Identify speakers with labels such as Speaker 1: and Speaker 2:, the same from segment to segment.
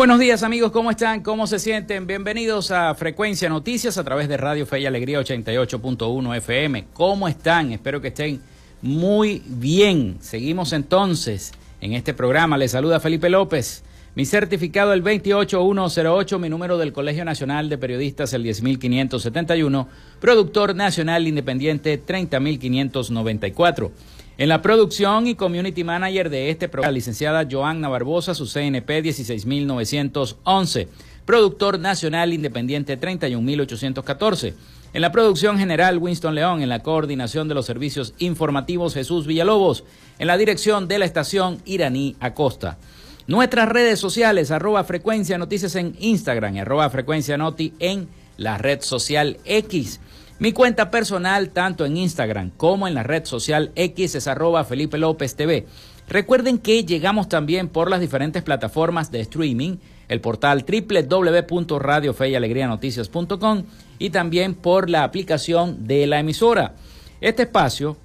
Speaker 1: Buenos días amigos, ¿cómo están? ¿Cómo se sienten? Bienvenidos a Frecuencia Noticias a través de Radio Fe y Alegría 88.1 FM. ¿Cómo están? Espero que estén muy bien. Seguimos entonces en este programa. Les saluda Felipe López. Mi certificado el 28108, mi número del Colegio Nacional de Periodistas el 10571, productor nacional independiente 30594. En la producción y community manager de este programa, la licenciada Joanna Barbosa, su CNP 16911. Productor nacional independiente 31814. En la producción general, Winston León. En la coordinación de los servicios informativos, Jesús Villalobos. En la dirección de la estación, Iraní Acosta. Nuestras redes sociales, arroba frecuencia noticias en Instagram, arroba frecuencia noti en la red social X. Mi cuenta personal, tanto en Instagram como en la red social X, es arroba Felipe López TV. Recuerden que llegamos también por las diferentes plataformas de streaming, el portal www.radiofeyalegrianoticias.com y también por la aplicación de la emisora. Este espacio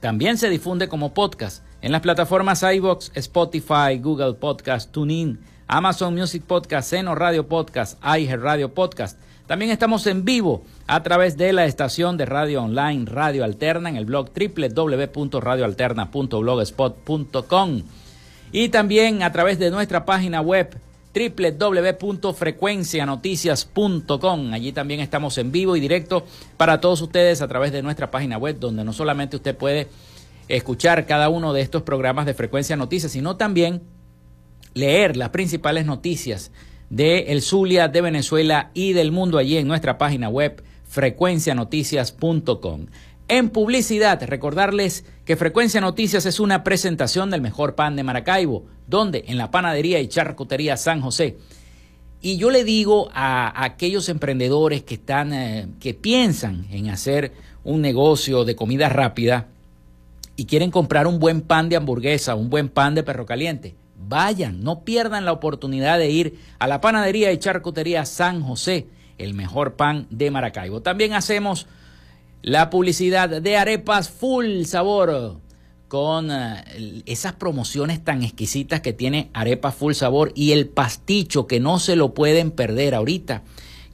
Speaker 1: también se difunde como podcast en las plataformas iBox, Spotify, Google Podcast, TuneIn, Amazon Music Podcast, Seno Radio Podcast, iHeart Radio Podcast también estamos en vivo a través de la estación de radio online Radio Alterna en el blog www.radioalterna.blogspot.com y también a través de nuestra página web www.frecuencianoticias.com. Allí también estamos en vivo y directo para todos ustedes a través de nuestra página web, donde no solamente usted puede escuchar cada uno de estos programas de Frecuencia Noticias, sino también leer las principales noticias de El Zulia, de Venezuela y del mundo allí en nuestra página web frecuencianoticias.com. En publicidad, recordarles que Frecuencia Noticias es una presentación del mejor pan de Maracaibo, donde en la panadería y charcutería San José. Y yo le digo a, aquellos emprendedores que están, eh, que piensan en hacer un negocio de comida rápida y quieren comprar un buen pan de hamburguesa, un buen pan de perro caliente, Vayan, no pierdan la oportunidad de ir a la panadería y charcutería San José, el mejor pan de Maracaibo. También hacemos la publicidad de arepas full sabor con eh, esas promociones tan exquisitas que tiene Arepas Full Sabor y el pasticho que no se lo pueden perder ahorita,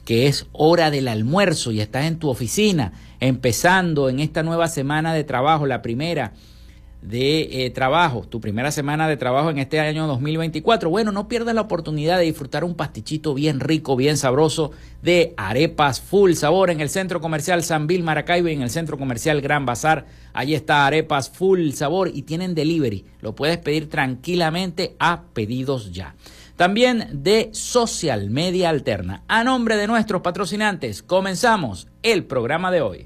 Speaker 1: que es hora del almuerzo y estás en tu oficina, empezando en esta nueva semana de trabajo, la primera de eh, trabajo, tu primera semana de trabajo en este año 2024. Bueno, no pierdas la oportunidad de disfrutar un pastichito bien rico, bien sabroso de arepas full sabor en el centro comercial San Bill Maracaibo y en el centro comercial Gran Bazar. Allí está arepas full sabor y tienen delivery. Lo puedes pedir tranquilamente a pedidos ya. También de Social Media Alterna. A nombre de nuestros patrocinantes, comenzamos el programa de hoy.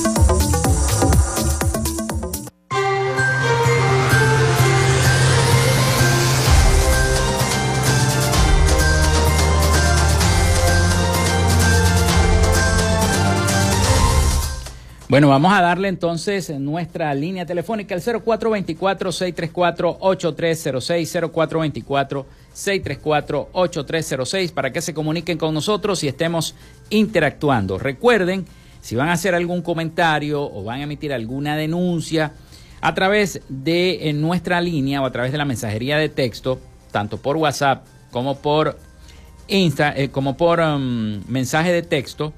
Speaker 1: Bueno, vamos a darle entonces nuestra línea telefónica al 0424-634-8306, 0424-634-8306 para que se comuniquen con nosotros y estemos interactuando. Recuerden, si van a hacer algún comentario o van a emitir alguna denuncia a través de nuestra línea o a través de la mensajería de texto, tanto por WhatsApp como por Insta, eh, como por um, mensaje de texto,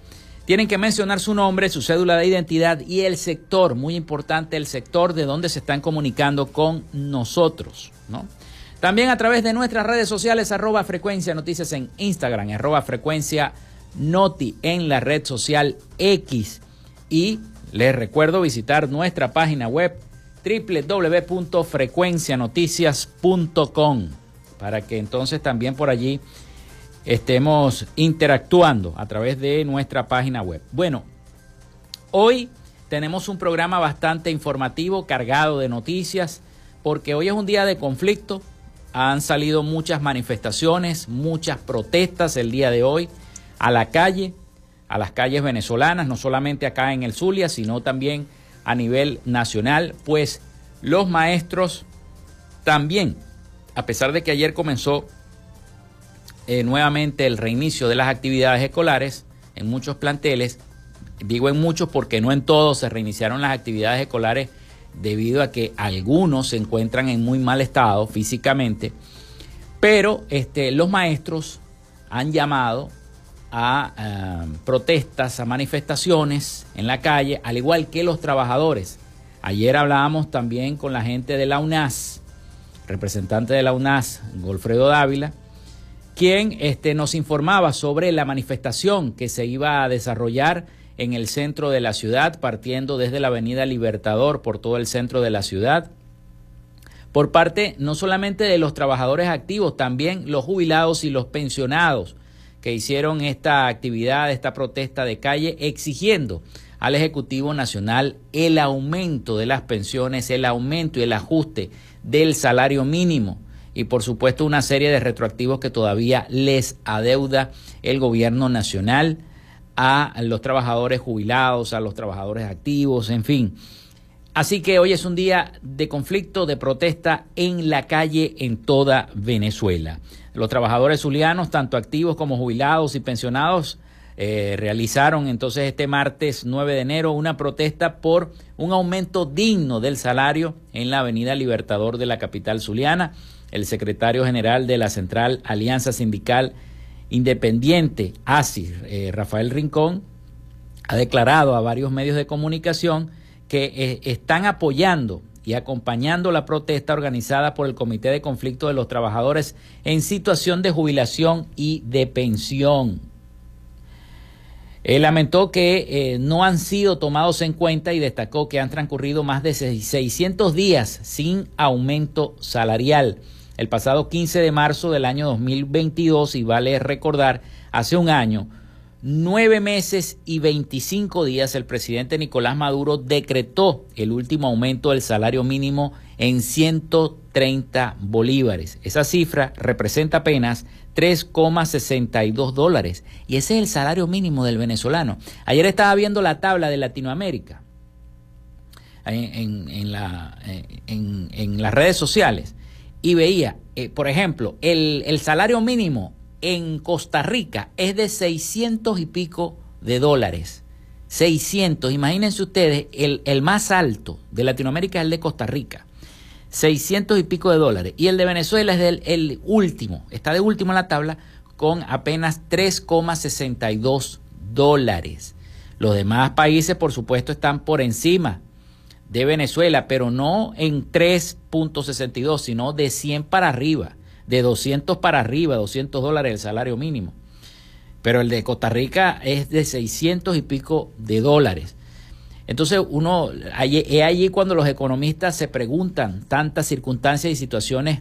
Speaker 1: tienen que mencionar su nombre, su cédula de identidad y el sector, muy importante, el sector de donde se están comunicando con nosotros. ¿no? También a través de nuestras redes sociales, arroba frecuencia noticias en Instagram, arroba frecuencia noti en la red social X. Y les recuerdo visitar nuestra página web www.frecuencianoticias.com para que entonces también por allí estemos interactuando a través de nuestra página web. Bueno, hoy tenemos un programa bastante informativo, cargado de noticias, porque hoy es un día de conflicto. Han salido muchas manifestaciones, muchas protestas el día de hoy a la calle, a las calles venezolanas, no solamente acá en el Zulia, sino también a nivel nacional, pues los maestros también, a pesar de que ayer comenzó eh, nuevamente el reinicio de las actividades escolares en muchos planteles. Digo en muchos porque no en todos se reiniciaron las actividades escolares debido a que algunos se encuentran en muy mal estado físicamente. Pero este, los maestros han llamado a eh, protestas, a manifestaciones en la calle, al igual que los trabajadores. Ayer hablábamos también con la gente de la UNAS, representante de la UNAS, Golfredo Dávila, quien este, nos informaba sobre la manifestación que se iba a desarrollar en el centro de la ciudad, partiendo desde la Avenida Libertador por todo el centro de la ciudad, por parte no solamente de los trabajadores activos, también los jubilados y los pensionados que hicieron esta actividad, esta protesta de calle, exigiendo al Ejecutivo Nacional el aumento de las pensiones, el aumento y el ajuste del salario mínimo y por supuesto una serie de retroactivos que todavía les adeuda el gobierno nacional a los trabajadores jubilados, a los trabajadores activos, en fin. Así que hoy es un día de conflicto, de protesta en la calle en toda Venezuela. Los trabajadores zulianos, tanto activos como jubilados y pensionados, eh, realizaron entonces este martes 9 de enero una protesta por un aumento digno del salario en la Avenida Libertador de la capital zuliana el secretario general de la Central Alianza Sindical Independiente, ASI, eh, Rafael Rincón, ha declarado a varios medios de comunicación que eh, están apoyando y acompañando la protesta organizada por el Comité de Conflicto de los Trabajadores en situación de jubilación y de pensión. Él lamentó que eh, no han sido tomados en cuenta y destacó que han transcurrido más de 600 días sin aumento salarial el pasado 15 de marzo del año 2022 y vale recordar, hace un año, nueve meses y 25 días el presidente Nicolás Maduro decretó el último aumento del salario mínimo en 130 bolívares. Esa cifra representa apenas 3,62 dólares y ese es el salario mínimo del venezolano. Ayer estaba viendo la tabla de Latinoamérica en, en las redes sociales y veía, eh, por ejemplo, el, salario mínimo en Costa Rica es de 600 y pico de dólares. 600, imagínense ustedes, el, el más alto de Latinoamérica es el de Costa Rica. 600 y pico de dólares. Y el de Venezuela es el, el último, está de último en la tabla con apenas 3,62 dólares. Los demás países, por supuesto, están por encima de Venezuela, pero no en 3.62, sino de 100 para arriba, de 200 para arriba, 200 dólares el salario mínimo. Pero el de Costa Rica es de 600 y pico de dólares. Entonces uno, es allí cuando los economistas se preguntan tantas circunstancias y situaciones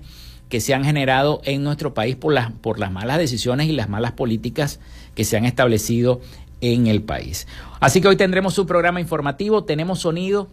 Speaker 1: que se han generado en nuestro país por las, por las malas decisiones y las malas políticas que se han establecido en el país. Así que hoy tendremos un programa informativo, tenemos sonido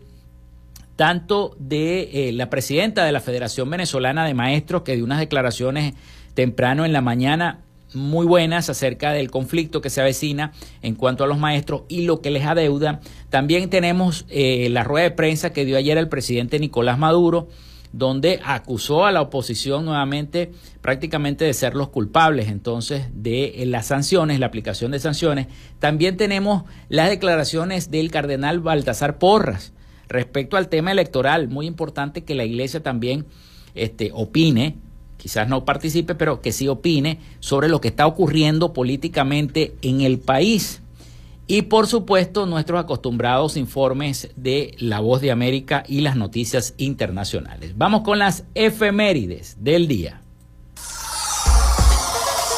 Speaker 1: tanto de eh, la presidenta de la Federación Venezolana de Maestros, que dio unas declaraciones temprano en la mañana muy buenas acerca del conflicto que se avecina en cuanto a los maestros y lo que les adeuda. También tenemos eh, la rueda de prensa que dio ayer el presidente Nicolás Maduro, donde acusó a la oposición nuevamente prácticamente de ser los culpables entonces de eh, las sanciones, la aplicación de sanciones. También tenemos las declaraciones del cardenal Baltasar Porras, Respecto al tema electoral, muy importante que la iglesia también este, opine, quizás no participe, pero que sí opine sobre lo que está ocurriendo políticamente en el país. Y por supuesto, nuestros acostumbrados informes de La Voz de América y las noticias internacionales. Vamos con las efemérides del día.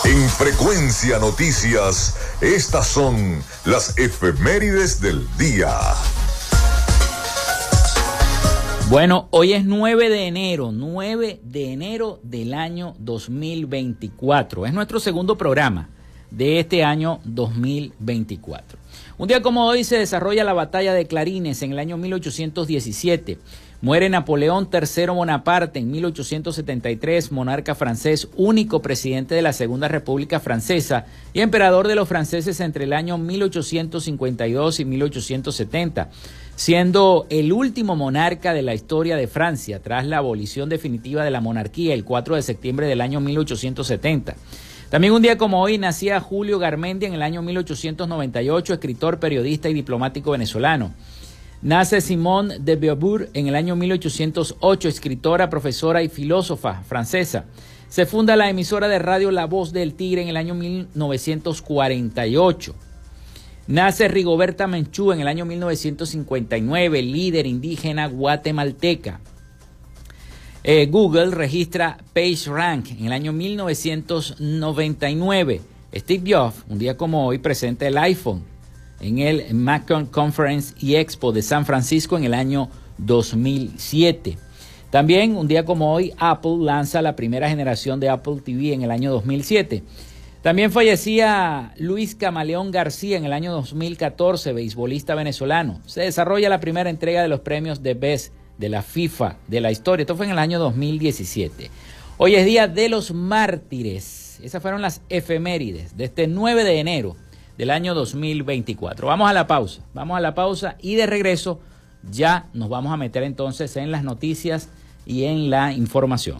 Speaker 2: En Frecuencia Noticias, estas son las efemérides del día.
Speaker 1: Bueno, hoy es 9 de enero, 9 de enero del año 2024. Es nuestro segundo programa de este año 2024. Un día como hoy se desarrolla la batalla de Clarines en el año 1817. Muere Napoleón III Bonaparte en 1873, monarca francés, único presidente de la Segunda República Francesa y emperador de los franceses entre el año 1852 y 1870 siendo el último monarca de la historia de Francia tras la abolición definitiva de la monarquía el 4 de septiembre del año 1870. También un día como hoy nacía Julio Garmendia en el año 1898, escritor, periodista y diplomático venezolano. Nace Simone de Beauvoir en el año 1808, escritora, profesora y filósofa francesa. Se funda la emisora de radio La Voz del Tigre en el año 1948. Nace Rigoberta Menchú en el año 1959, líder indígena guatemalteca. Eh, Google registra PageRank en el año 1999. Steve Jobs, un día como hoy, presenta el iPhone en el Macon Conference y Expo de San Francisco en el año 2007. También, un día como hoy, Apple lanza la primera generación de Apple TV en el año 2007. También fallecía Luis Camaleón García en el año 2014, beisbolista venezolano. Se desarrolla la primera entrega de los premios de Best de la FIFA de la historia. Esto fue en el año 2017. Hoy es Día de los Mártires. Esas fueron las efemérides de este 9 de enero del año 2024. Vamos a la pausa, vamos a la pausa y de regreso ya nos vamos a meter entonces en las noticias y en la información.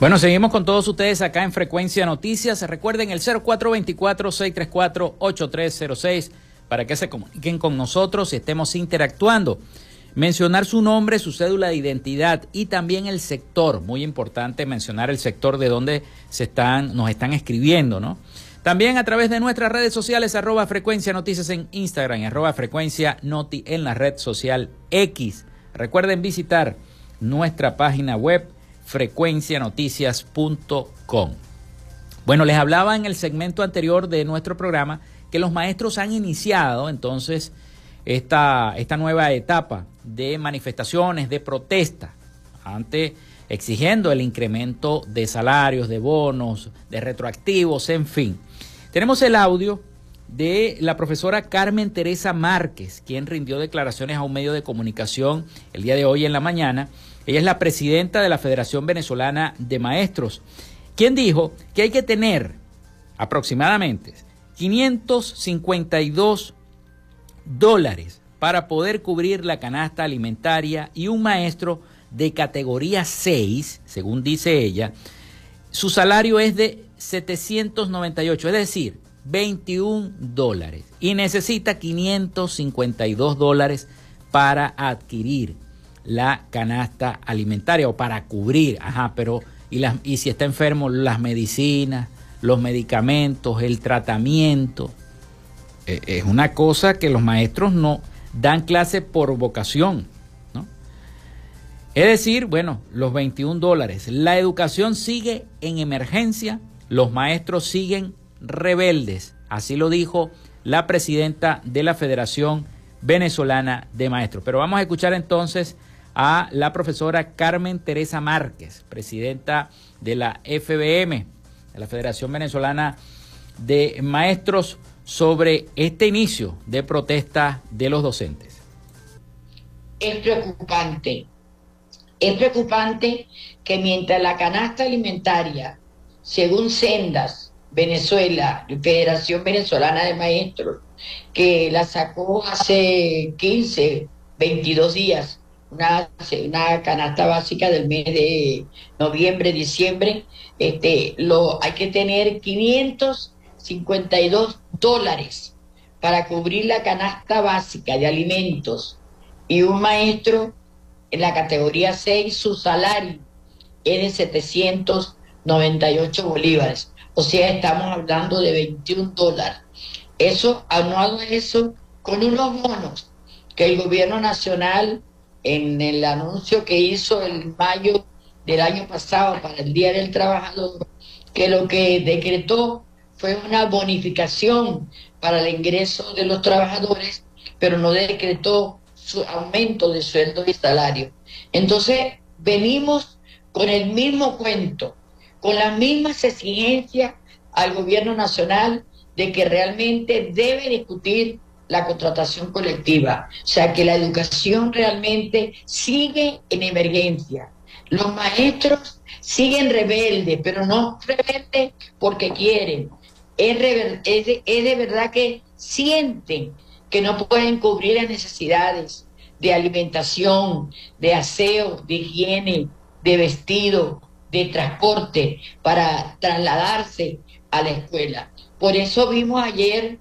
Speaker 1: Bueno, seguimos con todos ustedes acá en Frecuencia Noticias. Recuerden el 0424-634-8306 para que se comuniquen con nosotros y estemos interactuando. Mencionar su nombre, su cédula de identidad y también el sector. Muy importante mencionar el sector de donde se están, nos están escribiendo, ¿no? También a través de nuestras redes sociales, arroba frecuencia noticias en Instagram arroba frecuencia noti en la red social X. Recuerden visitar nuestra página web frecuencianoticias.com. Bueno, les hablaba en el segmento anterior de nuestro programa que los maestros han iniciado entonces esta, esta nueva etapa de manifestaciones, de protesta, ante exigiendo el incremento de salarios, de bonos, de retroactivos, en fin. Tenemos el audio de la profesora Carmen Teresa Márquez, quien rindió declaraciones a un medio de comunicación el día de hoy en la mañana. Ella es la presidenta de la Federación Venezolana de Maestros, quien dijo que hay que tener aproximadamente 552 dólares para poder cubrir la canasta alimentaria y un maestro de categoría 6, según dice ella, su salario es de 798, es decir, 21 dólares. Y necesita 552 dólares para adquirir la canasta alimentaria o para cubrir, ajá, pero y, y si está enfermo, las medicinas, los medicamentos, el tratamiento. E, es una cosa que los maestros no dan clase por vocación, ¿no? Es decir, bueno, los 21 dólares. La educación sigue en emergencia, los maestros siguen rebeldes. Así lo dijo la presidenta de la Federación Venezolana de Maestros. Pero vamos a escuchar entonces a la profesora Carmen Teresa Márquez, presidenta de la FBM, de la Federación Venezolana de Maestros, sobre este inicio de protesta de los docentes.
Speaker 3: Es preocupante, es preocupante que mientras la canasta alimentaria, según Sendas, Venezuela, Federación Venezolana de Maestros, que la sacó hace 15, 22 días, una, una canasta básica del mes de noviembre, diciembre, este, lo, hay que tener 552 dólares para cubrir la canasta básica de alimentos y un maestro en la categoría 6, su salario es de 798 bolívares. O sea, estamos hablando de 21 dólares. Eso, anuado eso, con unos bonos que el gobierno nacional, en el anuncio que hizo el mayo del año pasado para el Día del Trabajador, que lo que decretó fue una bonificación para el ingreso de los trabajadores, pero no decretó su aumento de sueldo y salario. Entonces, venimos con el mismo cuento con las mismas exigencias al gobierno nacional de que realmente debe discutir la contratación colectiva, o sea que la educación realmente sigue en emergencia. Los maestros siguen rebeldes, pero no rebeldes porque quieren, es, de verdad que sienten que no pueden cubrir las necesidades de alimentación, de aseo, de higiene, de vestido, de transporte para trasladarse a la escuela. Por eso vimos ayer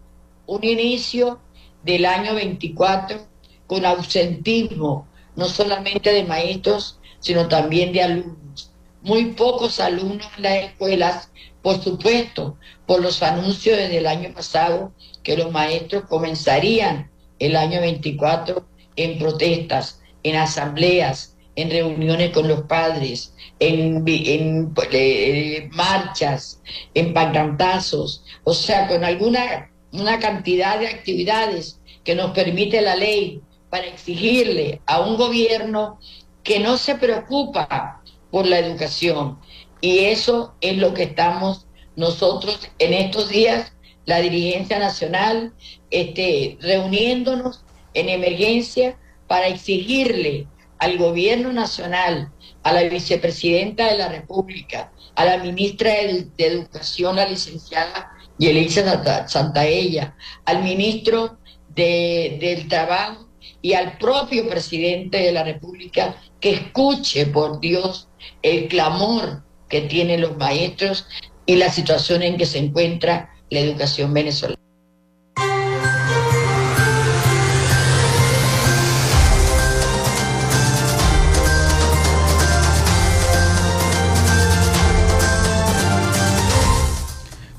Speaker 3: un inicio del año 24 con ausentismo, no solamente de maestros, sino también de alumnos. Muy pocos alumnos en las escuelas, por supuesto, por los anuncios desde el año pasado que los maestros comenzarían el año 24 en protestas, en asambleas, en reuniones con los padres, en, en eh, marchas, en pancantazos, o sea, con alguna una cantidad de actividades que nos permite la ley para exigirle a un gobierno que no se preocupa por la educación. Y eso es lo que estamos nosotros en estos días, la dirigencia nacional, este, reuniéndonos en emergencia para exigirle al gobierno nacional, a la vicepresidenta de la República, a la ministra de, Educación, la licenciada Yelisa Santaella, al ministro del Trabajo y al propio presidente de la República que escuche, por Dios, el clamor que tienen los maestros y la situación en que se encuentra la educación venezolana.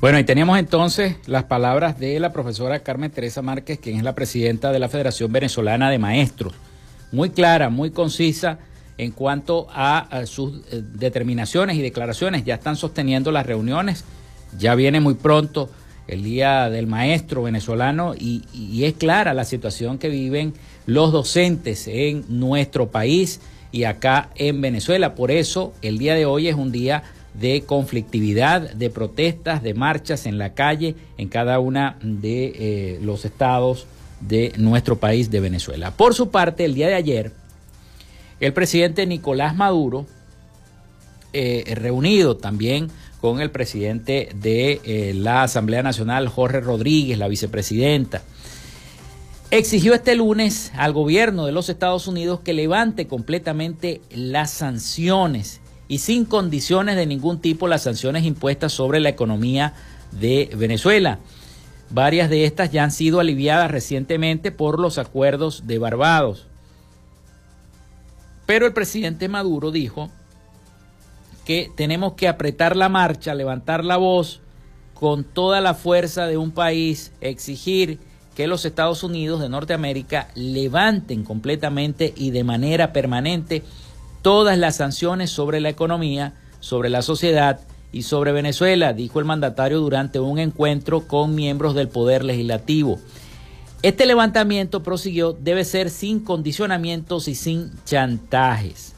Speaker 1: Bueno, y teníamos entonces las palabras de la profesora Carmen Teresa Márquez, quien es la presidenta de la Federación Venezolana de Maestros. Muy clara, muy concisa en cuanto a, sus eh, determinaciones y declaraciones. Ya están sosteniendo las reuniones Ya viene muy pronto el Día del Maestro venezolano y, es clara la situación que viven los docentes en nuestro país y acá en Venezuela. Por eso el día de hoy es un día de conflictividad, de protestas, de marchas en la calle en cada una de eh, los estados de nuestro país de Venezuela. Por su parte, el día de ayer, el presidente Nicolás Maduro, eh, reunido también con el presidente de eh, la Asamblea Nacional, Jorge Rodríguez, la vicepresidenta. Exigió este lunes al gobierno de los Estados Unidos que levante completamente las sanciones y sin condiciones de ningún tipo las sanciones impuestas sobre la economía de Venezuela. Varias de estas ya han sido aliviadas recientemente por los acuerdos de Barbados. Pero el presidente Maduro dijo que tenemos que apretar la marcha, levantar la voz con toda la fuerza de un país, exigir que los Estados Unidos de Norteamérica levanten completamente y de manera permanente todas las sanciones sobre la economía, sobre la sociedad y sobre Venezuela, dijo el mandatario durante un encuentro con miembros del Poder Legislativo. Este levantamiento, prosiguió, debe ser sin condicionamientos y sin chantajes.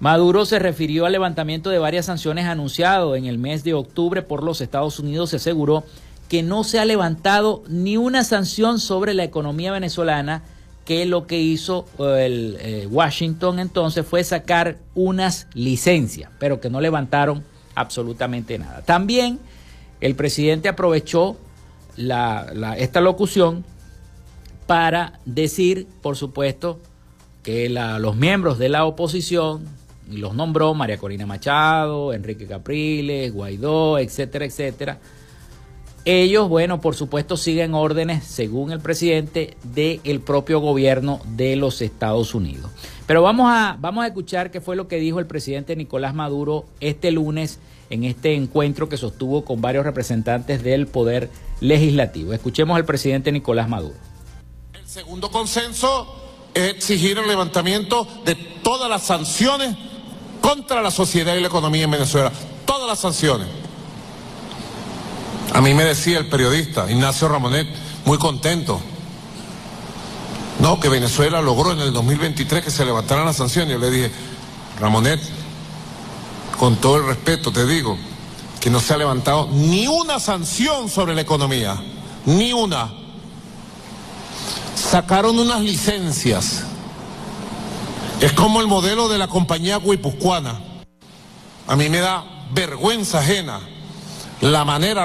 Speaker 1: Maduro se refirió al levantamiento de varias sanciones anunciado en el mes de octubre por los Estados Unidos. Se aseguró que no se ha levantado ni una sanción sobre la economía venezolana, que lo que hizo eh, el eh, Washington entonces fue sacar unas licencias, pero que no levantaron absolutamente nada. También el presidente aprovechó esta locución para decir, por supuesto, que los miembros de la oposición, y los nombró María Corina Machado, Enrique Capriles, Guaidó, etcétera, etcétera. Ellos, bueno, por supuesto siguen órdenes, según el presidente, del propio gobierno de los Estados Unidos. Pero vamos a, vamos a escuchar qué fue lo que dijo el presidente Nicolás Maduro este lunes en este encuentro que sostuvo con varios representantes del Poder Legislativo. Escuchemos al presidente Nicolás Maduro.
Speaker 4: El segundo consenso es exigir el levantamiento de todas las sanciones contra la sociedad y la economía en Venezuela. Todas las sanciones. A mí me decía el periodista Ignacio Ramonet, muy contento. No, que Venezuela logró en el 2023 que se levantaran las sanciones. Yo le dije, Ramonet, con todo el respeto te digo, que no se ha levantado ni una sanción sobre la economía, ni una. Sacaron unas licencias es como el modelo de la compañía guipuzcoana. A mí me da vergüenza ajena la manera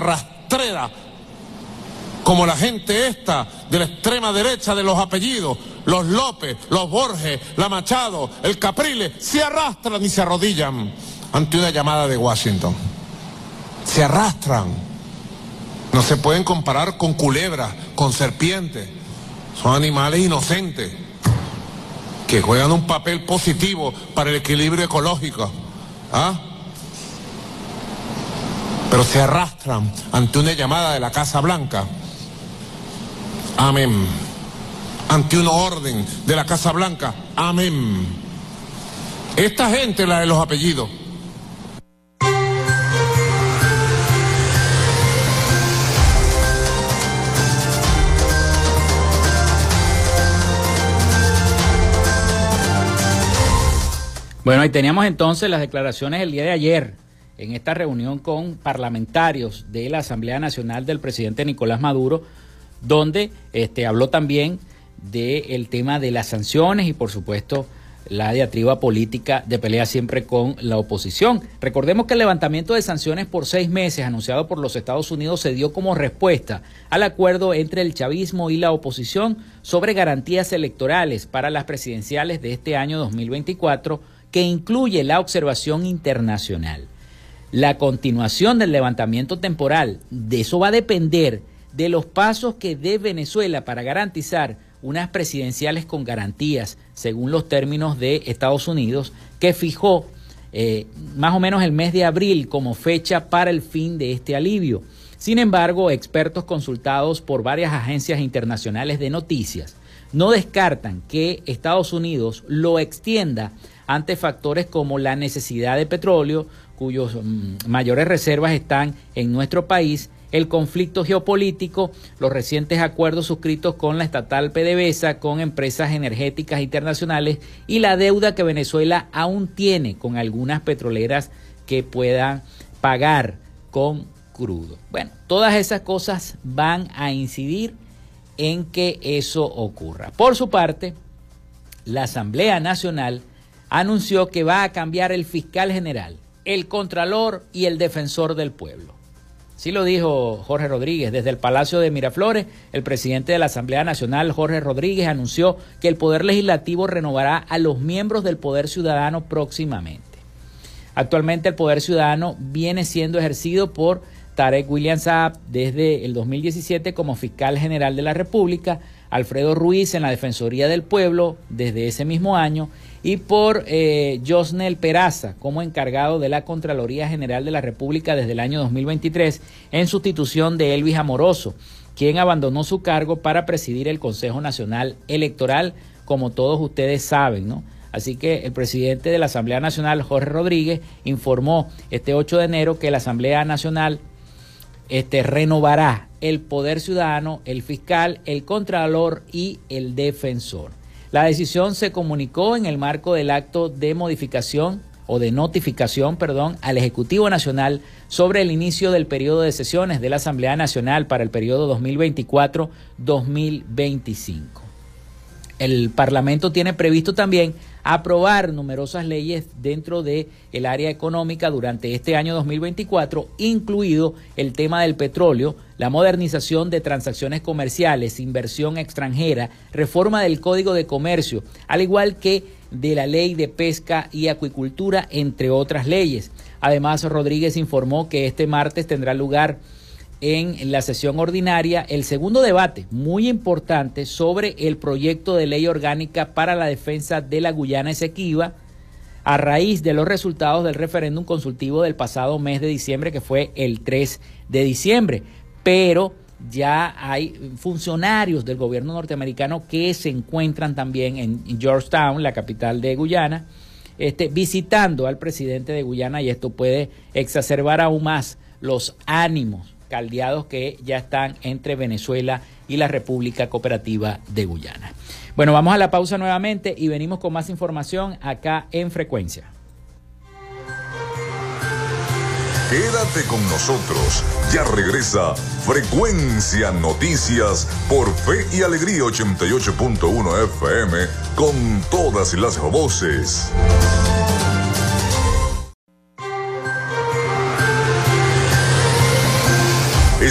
Speaker 4: como la gente esta de la extrema derecha de los apellidos, los López, los Borges, la Machado, el Capriles, se arrastran y se arrodillan ante una llamada de Washington. Se arrastran. No se pueden comparar con culebras, con serpientes. Son animales inocentes que juegan un papel positivo para el equilibrio ecológico. ¿ah? Pero se arrastran ante una llamada de la Casa Blanca. Amén. Ante una orden de la Casa Blanca. Amén. Esta gente, la de los apellidos,
Speaker 1: Bueno, ahí teníamos entonces las declaraciones el día de ayer en esta reunión con parlamentarios de la Asamblea Nacional del presidente Nicolás Maduro, donde este, habló también del tema de las sanciones y por supuesto la diatriba política de pelea siempre con la oposición. Recordemos que el levantamiento de sanciones por seis meses anunciado por los Estados Unidos se dio como respuesta al acuerdo entre el chavismo y la oposición sobre garantías electorales para las presidenciales de este año 2024 que incluye la observación internacional. La continuación del levantamiento temporal, de eso va a depender de los pasos que dé Venezuela para garantizar unas presidenciales con garantías, según los términos de Estados Unidos, que fijó eh, más o menos el mes de abril como fecha para el fin de este alivio. Sin embargo, expertos consultados por varias agencias internacionales de noticias no descartan que Estados Unidos lo extienda ante factores como la necesidad de petróleo, cuyos mm, mayores reservas están en nuestro país, el conflicto geopolítico, los recientes acuerdos suscritos con la estatal PDVSA, con empresas energéticas internacionales y la deuda que Venezuela aún tiene con algunas petroleras que puedan pagar con crudo. Bueno, todas esas cosas van a incidir en que eso ocurra. Por su parte, la Asamblea Nacional anunció que va a cambiar el fiscal general, el contralor y el defensor del pueblo. Sí lo dijo Jorge Rodríguez. Desde el Palacio de Miraflores, el presidente de la Asamblea Nacional, Jorge Rodríguez, anunció que el Poder Legislativo renovará a los miembros del Poder Ciudadano próximamente. Actualmente el Poder Ciudadano viene siendo ejercido por Tarek William Saab desde el 2017 como fiscal general de la República, Alfredo Ruiz en la Defensoría del Pueblo desde ese mismo año y por eh, Josnel Peraza como encargado de la Contraloría General de la República desde el año 2023 en sustitución de Elvis Amoroso, quien abandonó su cargo para presidir el Consejo Nacional Electoral, como todos ustedes saben, ¿no? Así que el presidente de la Asamblea Nacional, Jorge Rodríguez, informó este 8 de enero que la Asamblea Nacional este, renovará el poder ciudadano, el fiscal, el contralor y el defensor. La decisión se comunicó en el marco del acto de modificación o de notificación, perdón, al Ejecutivo Nacional sobre el inicio del periodo de sesiones de la Asamblea Nacional para el periodo 2024-2025. El Parlamento tiene previsto también aprobar numerosas leyes dentro de el área económica durante este año 2024, incluido el tema del petróleo, la modernización de transacciones comerciales, inversión extranjera, reforma del Código de Comercio, al igual que de la Ley de Pesca y Acuicultura, entre otras leyes. Además, Rodríguez informó que este martes tendrá lugar en la sesión ordinaria el segundo debate muy importante sobre el proyecto de ley orgánica para la defensa de la Guyana Esequiba a raíz de los resultados del referéndum consultivo del pasado mes de diciembre que fue el 3 de diciembre. Pero ya hay funcionarios del gobierno norteamericano que se encuentran también en Georgetown, la capital de Guyana, este, visitando al presidente de Guyana y esto puede exacerbar aún más los ánimos caldeados que ya están entre Venezuela y la República Cooperativa de Guyana. Bueno, vamos a la pausa nuevamente y venimos con más información acá en Frecuencia.
Speaker 2: Quédate con nosotros, ya regresa Frecuencia Noticias por Fe y Alegría 88.1 FM con todas las voces.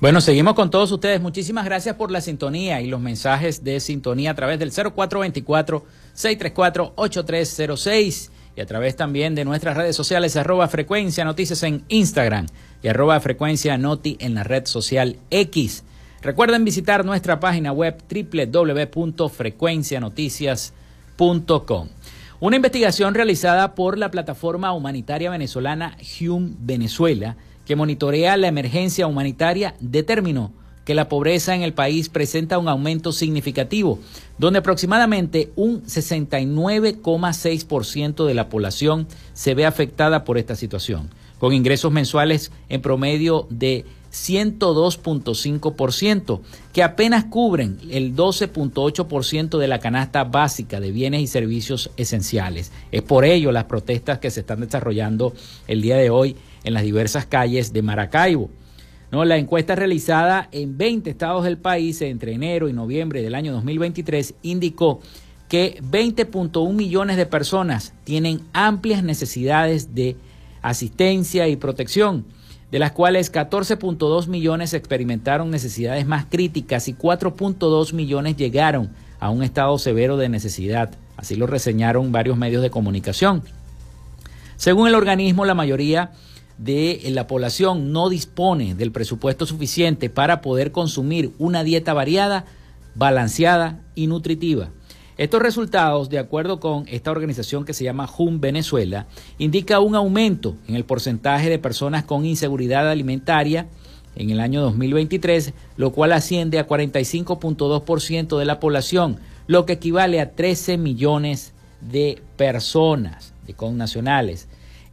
Speaker 1: Bueno, seguimos con todos ustedes. Muchísimas gracias por la sintonía y los mensajes de sintonía a través del 0424-634-8306 y a través también de nuestras redes sociales arroba frecuencia noticias en Instagram y arroba frecuencia noti en la red social X. Recuerden visitar nuestra página web www.frecuencianoticias.com. Una investigación realizada por la plataforma humanitaria venezolana Hume Venezuela que monitorea la emergencia humanitaria determinó que la pobreza en el país presenta un aumento significativo, donde aproximadamente un 69,6% de la población se ve afectada por esta situación, con ingresos mensuales en promedio de 102.5%, que apenas cubren el 12.8% de la canasta básica de bienes y servicios esenciales. Es por ello las protestas que se están desarrollando el día de hoy en las diversas calles de Maracaibo. ¿No? La encuesta realizada en 20 estados del país entre enero y noviembre del año 2023 indicó que 20.1 millones de personas tienen amplias necesidades de asistencia y protección, de las cuales 14.2 millones experimentaron necesidades más críticas y 4.2 millones llegaron a un estado severo de necesidad. Así lo reseñaron varios medios de comunicación. Según el organismo, la mayoría de la población no dispone del presupuesto suficiente para poder consumir una dieta variada, balanceada y nutritiva. Estos resultados, de acuerdo con esta organización que se llama JUM Venezuela, indica un aumento en el porcentaje de personas con inseguridad alimentaria en el año 2023, lo cual asciende a 45.2% de la población, lo que equivale a 13 millones de personas, de connacionales.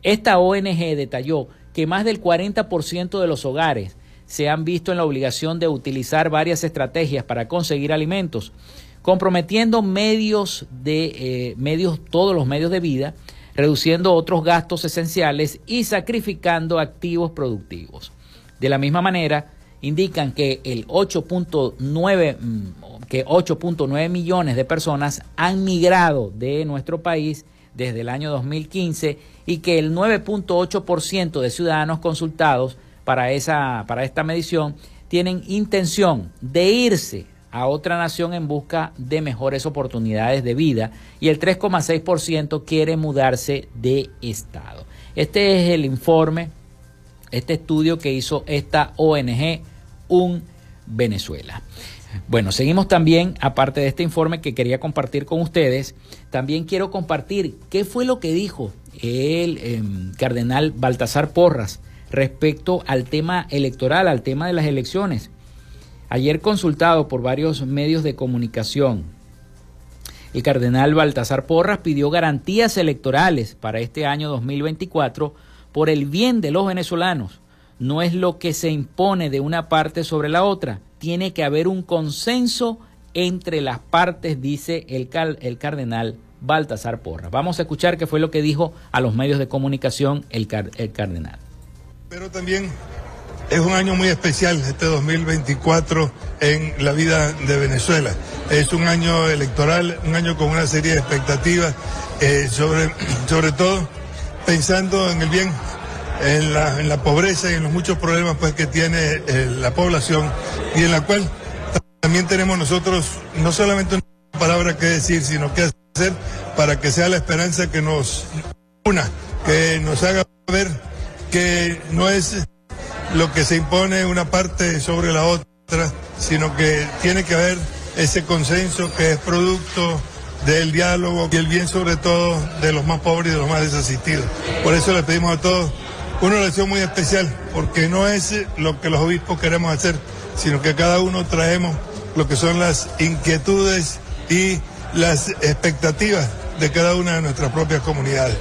Speaker 1: Esta ONG detalló que más del 40% de los hogares se han visto en la obligación de utilizar varias estrategias para conseguir alimentos, comprometiendo medios de eh, medios, todos los medios de vida, reduciendo otros gastos esenciales y sacrificando activos productivos. De la misma manera, indican que el 8.9 mm, que 8.9 millones de personas han migrado de nuestro país desde el año 2015 y que el 9.8% de ciudadanos consultados para, esa, para esta medición tienen intención de irse a otra nación en busca de mejores oportunidades de vida y el 3,6% quiere mudarse de estado. Este es el informe, este estudio que hizo esta ONG, Un Venezuela. Bueno, seguimos también, aparte de este informe que quería compartir con ustedes, también quiero compartir qué fue lo que dijo el em, cardenal Baltasar Porras respecto al tema electoral, al tema de las elecciones. Ayer consultado por varios medios de comunicación, el cardenal Baltasar Porras pidió garantías electorales para este año 2024 por el bien de los venezolanos. No es lo que se impone de una parte sobre la otra, tiene que haber un consenso entre las partes, dice el, el cardenal Baltasar Porra. Vamos a escuchar qué fue lo que dijo a los medios de comunicación el, el cardenal.
Speaker 5: Pero también es un año muy especial este 2024 en la vida de Venezuela. Es un año electoral, un año con una serie de expectativas, eh, sobre, sobre todo pensando en el bien, en la, pobreza y en los muchos problemas pues, que tiene eh, la población y en la cual también tenemos nosotros no solamente una palabra que decir, sino que hacer para que sea la esperanza que nos una, que nos haga ver que no es lo que se impone una parte sobre la otra, sino que tiene que haber ese consenso que es producto del diálogo y el bien sobre todo de los más pobres y de los más desasistidos. Por eso le pedimos a todos una oración muy especial, porque no es lo que los obispos queremos hacer, sino que cada uno traemos lo que son las inquietudes y las expectativas de cada una de nuestras propias comunidades.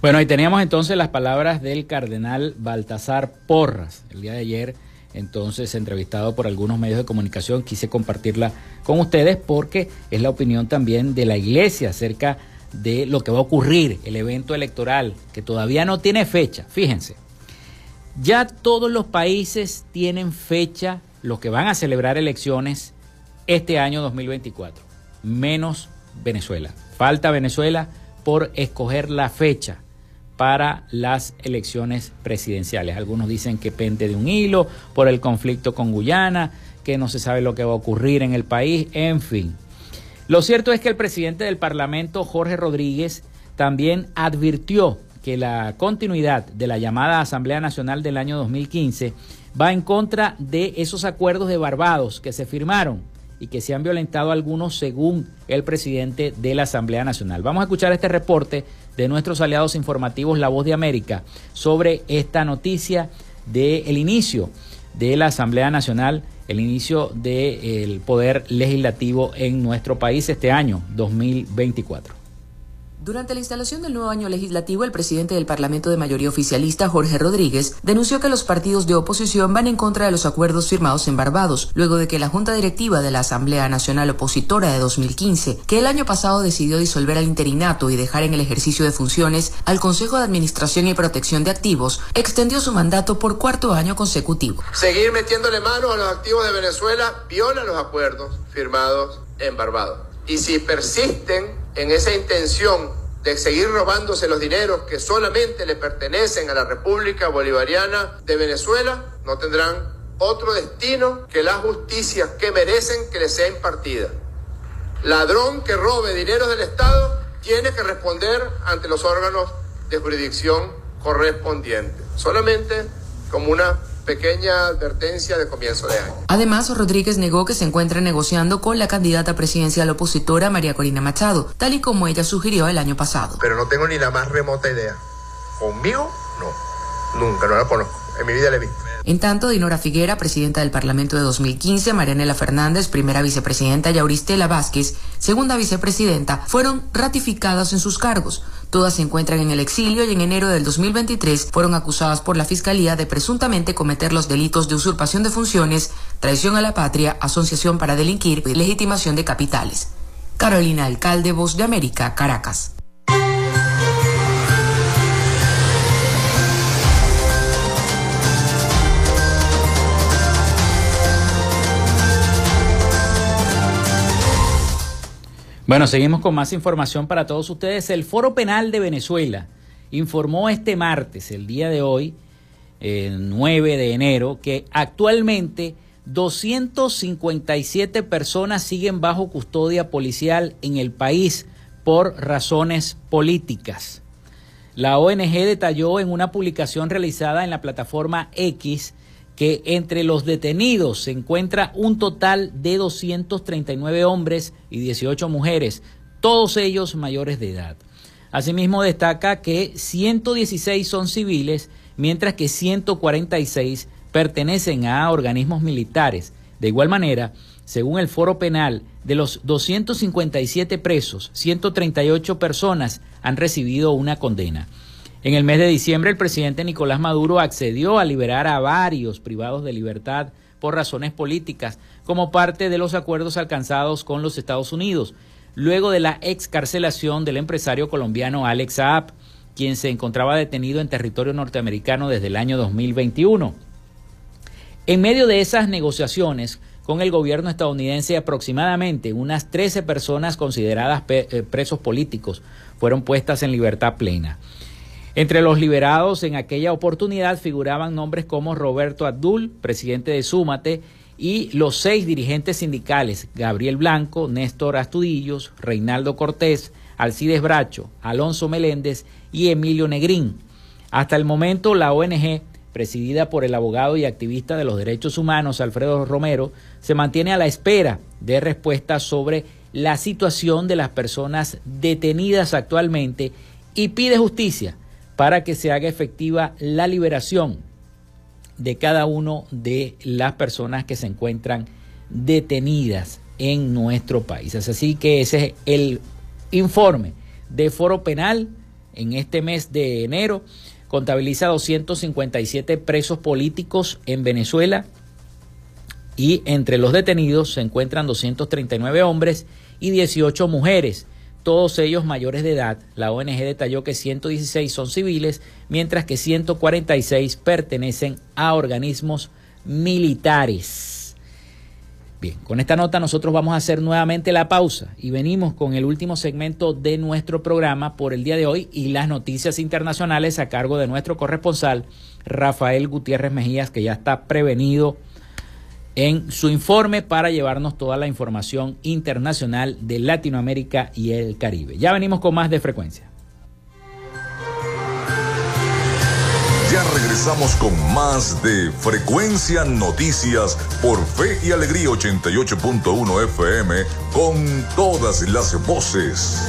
Speaker 1: Bueno, ahí teníamos entonces las palabras del cardenal Baltasar Porras. El día de ayer, entonces, entrevistado por algunos medios de comunicación, quise compartirla con ustedes porque es la opinión también de la iglesia acerca de lo que va a ocurrir, el evento electoral, que todavía no tiene fecha. Fíjense, ya todos los países tienen fecha, los que van a celebrar elecciones este año 2024, menos Venezuela. Falta Venezuela por escoger la fecha para las elecciones presidenciales. Algunos dicen que pende de un hilo por el conflicto con Guyana, que no se sabe lo que va a ocurrir en el país, en fin. Lo cierto es que el presidente del Parlamento, Jorge Rodríguez, también advirtió que la continuidad de la llamada Asamblea Nacional del año 2015 va en contra de esos acuerdos de Barbados que se firmaron y que se han violentado algunos según el presidente de la Asamblea Nacional. Vamos a escuchar este reporte de nuestros aliados informativos La Voz de América sobre esta noticia del inicio de la Asamblea Nacional, el inicio del poder legislativo en nuestro país este año 2024.
Speaker 6: Durante la instalación del nuevo año legislativo, el presidente del Parlamento de mayoría oficialista, Jorge Rodríguez, denunció que los partidos de oposición van en contra de los acuerdos firmados en Barbados, luego de que la Junta Directiva de la Asamblea Nacional Opositora de 2015, que el año pasado decidió disolver al interinato y dejar en el ejercicio de funciones al Consejo de Administración y Protección de Activos, extendió su mandato por cuarto año consecutivo.
Speaker 7: Seguir metiéndole mano a los activos de Venezuela viola los acuerdos firmados en Barbados. Y si persisten en esa intención de seguir robándose los dineros que solamente le pertenecen a la República Bolivariana de Venezuela, no tendrán otro destino que la justicia que merecen que les sea impartida. Ladrón que robe dinero del Estado tiene que responder ante los órganos de jurisdicción correspondientes. Solamente como una pequeña advertencia de comienzo de año.
Speaker 6: Además, Rodríguez negó que se encuentre negociando con la candidata presidencial opositora María Corina Machado, tal y como ella sugirió el año pasado.
Speaker 7: Pero no tengo ni la más remota idea. ¿Conmigo? No. Nunca, no la conozco. En mi vida la he visto.
Speaker 6: En tanto, Dinora Figuera, presidenta del Parlamento de 2015, Marianela Fernández, primera vicepresidenta, y Auristela Vázquez, segunda vicepresidenta, fueron ratificadas en sus cargos. Todas se encuentran en el exilio y en enero del 2023 fueron acusadas por la Fiscalía de presuntamente cometer los delitos de usurpación de funciones, traición a la patria, asociación para delinquir y legitimación de capitales. Carolina Alcalde, Voz de América, Caracas.
Speaker 1: Bueno, seguimos con más información para todos ustedes. El Foro Penal de Venezuela informó este martes, el día de hoy, el 9 de enero, que actualmente 257 personas siguen bajo custodia policial en el país por razones políticas. La ONG detalló en una publicación realizada en la plataforma X que entre los detenidos se encuentra un total de 239 hombres y 18 mujeres, todos ellos mayores de edad. Asimismo destaca que 116 son civiles, mientras que 146 pertenecen a organismos militares. De igual manera, según el foro penal, de los 257 presos, 138 personas han recibido una condena. En el mes de diciembre, el presidente Nicolás Maduro accedió a liberar a varios privados de libertad por razones políticas, como parte de los acuerdos alcanzados con los Estados Unidos, luego de la excarcelación del empresario colombiano Alex Saab, quien se encontraba detenido en territorio norteamericano desde el año 2021. En medio de esas negociaciones con el gobierno estadounidense, aproximadamente unas 13 personas consideradas eh, presos políticos fueron puestas en libertad plena. Entre los liberados en aquella oportunidad figuraban nombres como Roberto Abdul, presidente de Súmate, y los seis dirigentes sindicales, Gabriel Blanco, Néstor Astudillos, Reinaldo Cortés, Alcides Bracho, Alonso Meléndez y Emilio Negrín. Hasta el momento, la ONG, presidida por el abogado y activista de los derechos humanos Alfredo Romero, se mantiene a la espera de respuestas sobre la situación de las personas detenidas actualmente y pide justicia para que se haga efectiva la liberación de cada uno de las personas que se encuentran detenidas en nuestro país. Así que ese es el informe de Foro Penal en este mes de enero. Contabiliza 257 presos políticos en Venezuela y entre los detenidos se encuentran 239 hombres y 18 mujeres todos ellos mayores de edad. La ONG detalló que 116 son civiles, mientras que 146 pertenecen a organismos militares. Bien, con esta nota nosotros vamos a hacer nuevamente la pausa y venimos con el último segmento de nuestro programa por el día de hoy y las noticias internacionales a cargo de nuestro corresponsal Rafael Gutiérrez Mejías, que ya está prevenido en su informe para llevarnos toda la información internacional de Latinoamérica y el Caribe. Ya venimos con más de frecuencia.
Speaker 2: Ya regresamos con más de Frecuencia Noticias por Fe y Alegría 88.1 FM con todas las voces.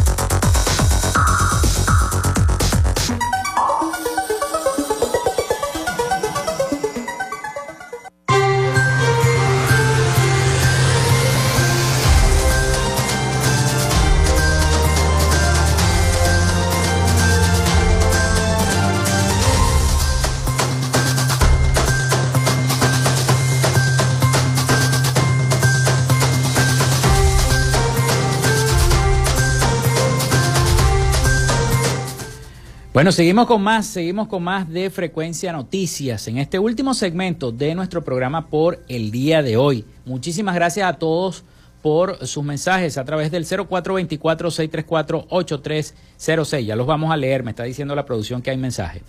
Speaker 1: Bueno, seguimos con más, seguimos con más de Frecuencia Noticias en este último segmento de nuestro programa por el día de hoy. Muchísimas gracias a todos por sus mensajes a través del 0424-634-8306. Ya los vamos a leer, me está diciendo la producción que hay mensaje.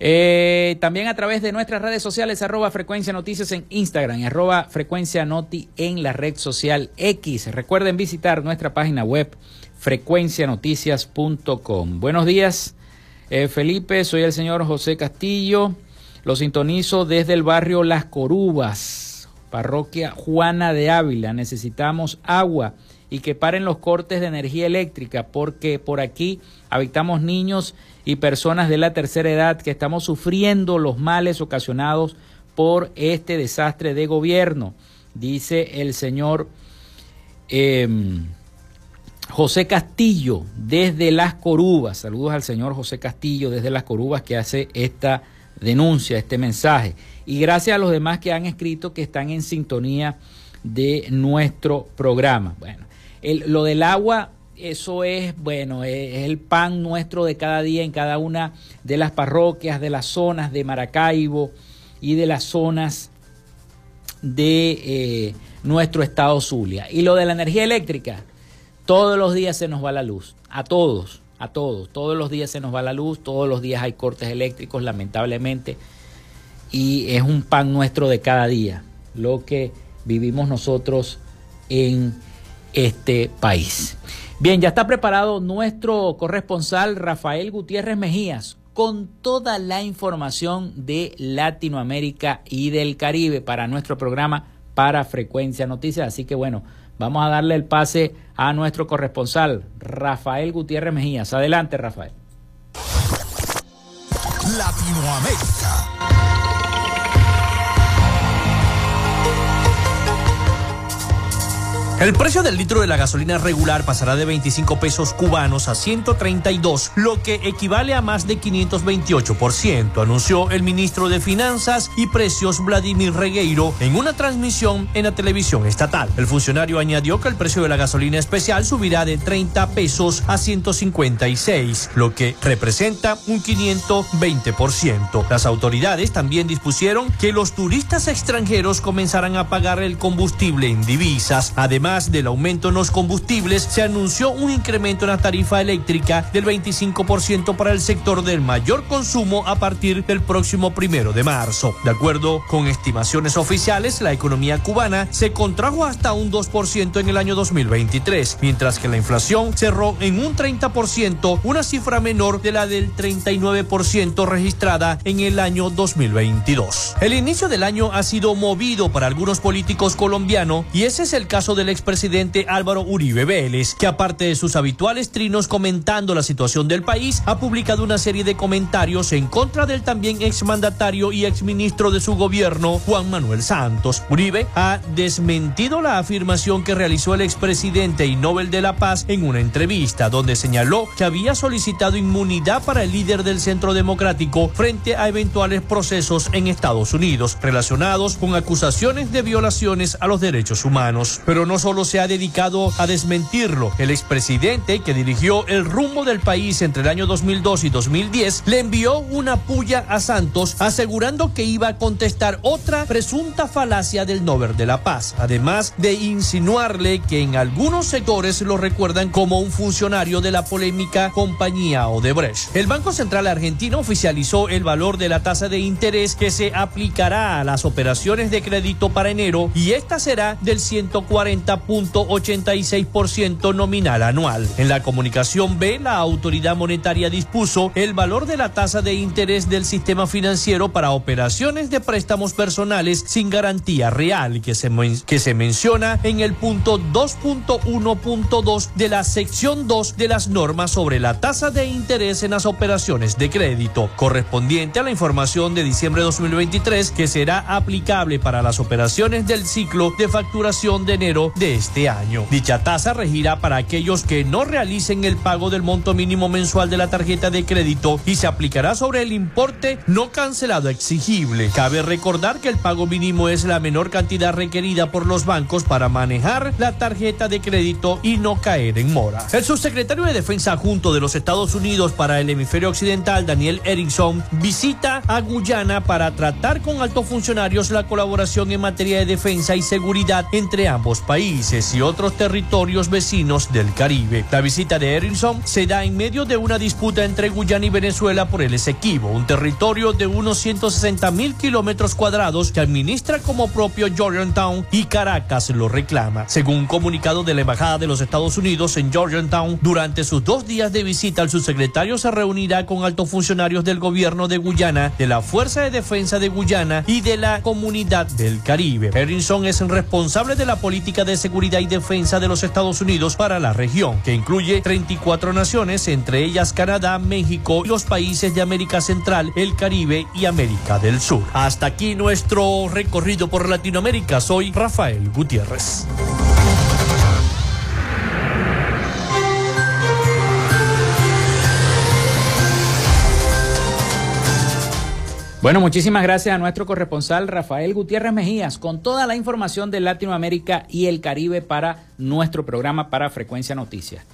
Speaker 1: Eh, también a través de nuestras redes sociales, arroba frecuencia noticias en Instagram y arroba frecuencia noti en la red social X. Recuerden visitar nuestra página web frecuencianoticias.com. Buenos días, eh, Felipe, soy el señor José Castillo. Lo sintonizo desde el barrio Las Corubas, parroquia Juana de Ávila. Necesitamos agua y que paren los cortes de energía eléctrica porque por aquí habitamos niños y personas de la tercera edad que estamos sufriendo los males ocasionados por este desastre de gobierno, dice el señor em, José Castillo desde Las Corubas. Saludos al señor José Castillo desde Las Corubas que hace esta denuncia, este mensaje. Y gracias a los demás que han escrito que están en sintonía de nuestro programa. Bueno, lo del agua, eso es, bueno, es el pan nuestro de cada día en cada una de las parroquias, de las zonas de Maracaibo y de las zonas de eh, nuestro estado Zulia. Y lo de la energía eléctrica, todos los días se nos va la luz, a todos, a todos, todos los días se nos va la luz, todos los días hay cortes eléctricos, lamentablemente, y es un pan nuestro de cada día, lo que vivimos nosotros en este país. Bien, ya está preparado nuestro corresponsal Rafael Gutiérrez Mejías con toda la información de Latinoamérica y del Caribe para nuestro programa para Frecuencia Noticias. Así que bueno, vamos a darle el pase a nuestro corresponsal Rafael Gutiérrez Mejías. Adelante, Rafael.
Speaker 8: Latinoamérica. El precio del litro de la gasolina regular pasará de 25 pesos cubanos a 132, lo que equivale a más de 528%, anunció el ministro de Finanzas y Precios Vladimir Regueiro en una transmisión en la televisión estatal. El funcionario añadió que el precio de la gasolina especial subirá de 30 pesos a 156, lo que representa un 520%. Las autoridades también dispusieron que los turistas extranjeros comenzarán a pagar el combustible en divisas. Además, del aumento en los combustibles, se anunció un incremento en la tarifa eléctrica del 25% para el sector del mayor consumo a partir del próximo primero de marzo. De acuerdo con estimaciones oficiales, la economía cubana se contrajo hasta un 2% en el año 2023, mientras que la inflación cerró en un 30%, una cifra menor de la del 39% registrada en el año 2022. El inicio del año ha sido movido para algunos políticos colombianos y ese es el caso del expresidente Álvaro Uribe Vélez, que aparte de sus habituales trinos comentando la situación del país, ha publicado una serie de comentarios en contra del también exmandatario y exministro de su gobierno, Juan Manuel Santos. Uribe ha desmentido la afirmación que realizó el expresidente y Nobel de la Paz en una entrevista, donde señaló que había solicitado inmunidad para el líder del Centro Democrático frente a eventuales procesos en Estados Unidos relacionados con acusaciones de violaciones a los derechos humanos. Pero no solo se ha dedicado a desmentirlo. El expresidente que dirigió el rumbo del país entre el año 2002 y 2010 le envió una puya a Santos asegurando que iba a contestar otra presunta falacia del Nobel de la Paz, además de insinuarle que en algunos sectores lo recuerdan como un funcionario de la polémica compañía Odebrecht. El Banco Central Argentino oficializó el valor de la tasa de interés que se aplicará a las operaciones de crédito para enero y esta será del 140 ciento nominal anual. En la comunicación B, la autoridad monetaria dispuso el valor de la tasa de interés del sistema financiero para operaciones de préstamos personales sin garantía real, que se, que se menciona en el punto 2.1.2 de la sección 2 de las normas sobre la tasa de interés en las operaciones de crédito, correspondiente a la información de diciembre de 2023 que será aplicable para las operaciones del ciclo de facturación de enero de este año. Dicha tasa regirá para aquellos que no realicen el pago del monto mínimo mensual de la tarjeta de crédito y se aplicará sobre el importe no cancelado exigible. Cabe recordar que el pago mínimo es la menor cantidad requerida por los bancos para manejar la tarjeta de crédito y no caer en mora. El subsecretario de Defensa junto de los Estados Unidos para el hemisferio occidental, Daniel Erickson, visita a Guyana para tratar con altos funcionarios la colaboración en materia de defensa y seguridad entre ambos países y otros territorios vecinos del Caribe. La visita de Erinson se da en medio de una disputa entre Guyana y Venezuela por el Esequibo, un territorio de unos 160 mil kilómetros cuadrados que administra como propio Georgetown y Caracas lo reclama. Según un comunicado de la Embajada de los Estados Unidos en Georgetown, durante sus dos días de visita, el subsecretario se reunirá con altos funcionarios del gobierno de Guyana, de la Fuerza de Defensa de Guyana y de la Comunidad del Caribe. Erinson es el responsable de la política de seguridad seguridad y defensa de los Estados Unidos para la región, que incluye 34 naciones, entre ellas Canadá, México y los países de América Central, el Caribe y América del Sur. Hasta aquí nuestro recorrido por Latinoamérica. Soy Rafael Gutiérrez.
Speaker 1: Bueno, muchísimas gracias a nuestro corresponsal Rafael Gutiérrez Mejías con toda la información de Latinoamérica y el Caribe para nuestro programa para Frecuencia Noticias.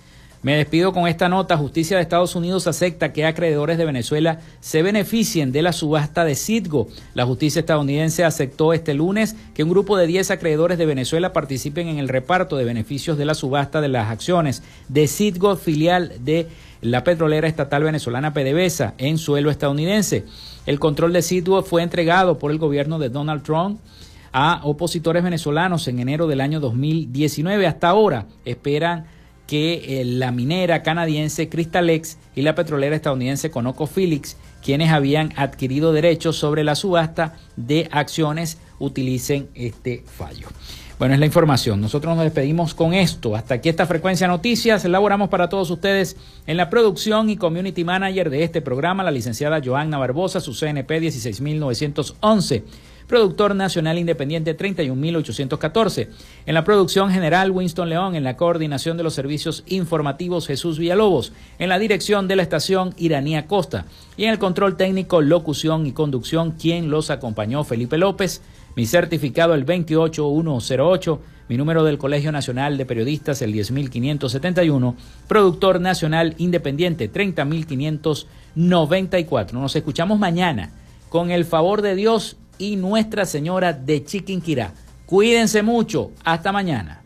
Speaker 1: Me despido con esta nota. Justicia de Estados Unidos acepta que acreedores de Venezuela se beneficien de la subasta de Citgo. La justicia estadounidense aceptó este lunes que un grupo de 10 acreedores de Venezuela participen en el reparto de beneficios de la subasta de las acciones de Citgo, filial de la petrolera estatal venezolana PDVSA, en suelo estadounidense. El control de Citgo fue entregado por el gobierno de Donald Trump a opositores venezolanos en enero del año 2019. Hasta ahora esperan que eh, la minera canadiense Crystalex y la petrolera estadounidense ConocoPhillips, quienes habían adquirido derechos sobre la subasta de acciones, utilicen este fallo. Bueno, es la información. Nosotros nos despedimos con esto. Hasta aquí esta frecuencia noticias. Elaboramos para todos ustedes en la producción y community manager de este programa la licenciada Joanna Barbosa, su CNP 16911 productor nacional independiente 31814. En la producción general Winston León, en la coordinación de los servicios informativos Jesús Villalobos, en la dirección de la estación Iranía Costa y en el control técnico, locución y conducción, quien los acompañó Felipe López, mi certificado el 28108, mi número del Colegio Nacional de Periodistas el 10571, productor nacional independiente 30594. Nos escuchamos mañana con el favor de Dios y Nuestra Señora de Chiquinquirá. Cuídense mucho. Hasta mañana.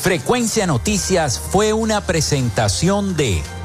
Speaker 9: Frecuencia Noticias fue una presentación de